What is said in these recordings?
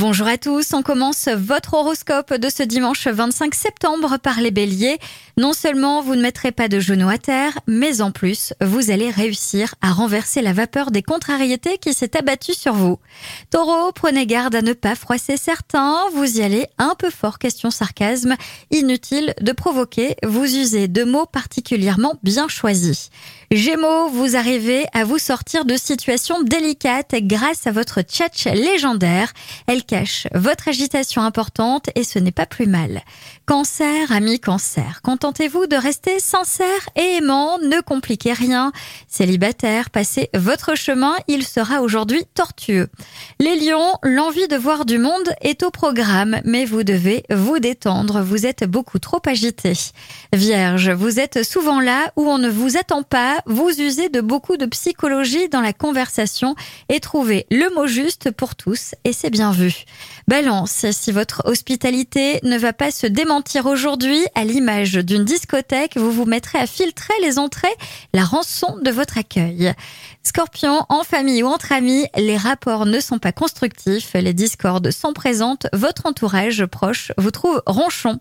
Bonjour à tous, on commence votre horoscope de ce dimanche 25 septembre par les béliers. Non seulement vous ne mettrez pas de genoux à terre, mais en plus vous allez réussir à renverser la vapeur des contrariétés qui s'est abattue sur vous. Taureau, prenez garde à ne pas froisser certains, vous y allez un peu fort, question sarcasme, inutile de provoquer, vous usez de mots particulièrement bien choisis. Gémeaux, vous arrivez à vous sortir de situations délicates grâce à votre tchatch légendaire. Cache votre agitation importante et ce n'est pas plus mal. Cancer, ami cancer, contentez-vous de rester sincère et aimant, ne compliquez rien. Célibataire, passez votre chemin, il sera aujourd'hui tortueux. Les lions, l'envie de voir du monde est au programme, mais vous devez vous détendre, vous êtes beaucoup trop agité. Vierge, vous êtes souvent là où on ne vous attend pas, vous usez de beaucoup de psychologie dans la conversation et trouvez le mot juste pour tous et c'est bien vu. Balance, si votre hospitalité ne va pas se démentir aujourd'hui, à l'image d'une discothèque, vous vous mettrez à filtrer les entrées, la rançon de votre accueil. Scorpion, en famille ou entre amis, les rapports ne sont pas constructifs, les discordes sont présentes, votre entourage proche vous trouve ronchon.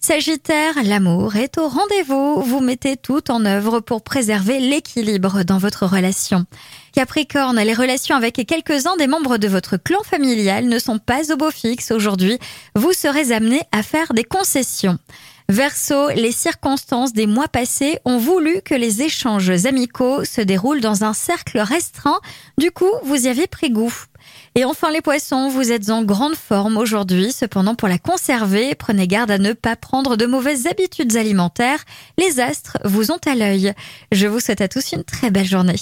Sagittaire, l'amour est au rendez-vous, vous mettez tout en œuvre pour préserver l'équilibre dans votre relation. Capricorne, les relations avec quelques-uns des membres de votre clan familial ne sont pas au beau fixe aujourd'hui, vous serez amené à faire des concessions. Verso, les circonstances des mois passés ont voulu que les échanges amicaux se déroulent dans un cercle restreint. Du coup, vous y avez pris goût. Et enfin les poissons, vous êtes en grande forme aujourd'hui. Cependant, pour la conserver, prenez garde à ne pas prendre de mauvaises habitudes alimentaires. Les astres vous ont à l'œil. Je vous souhaite à tous une très belle journée.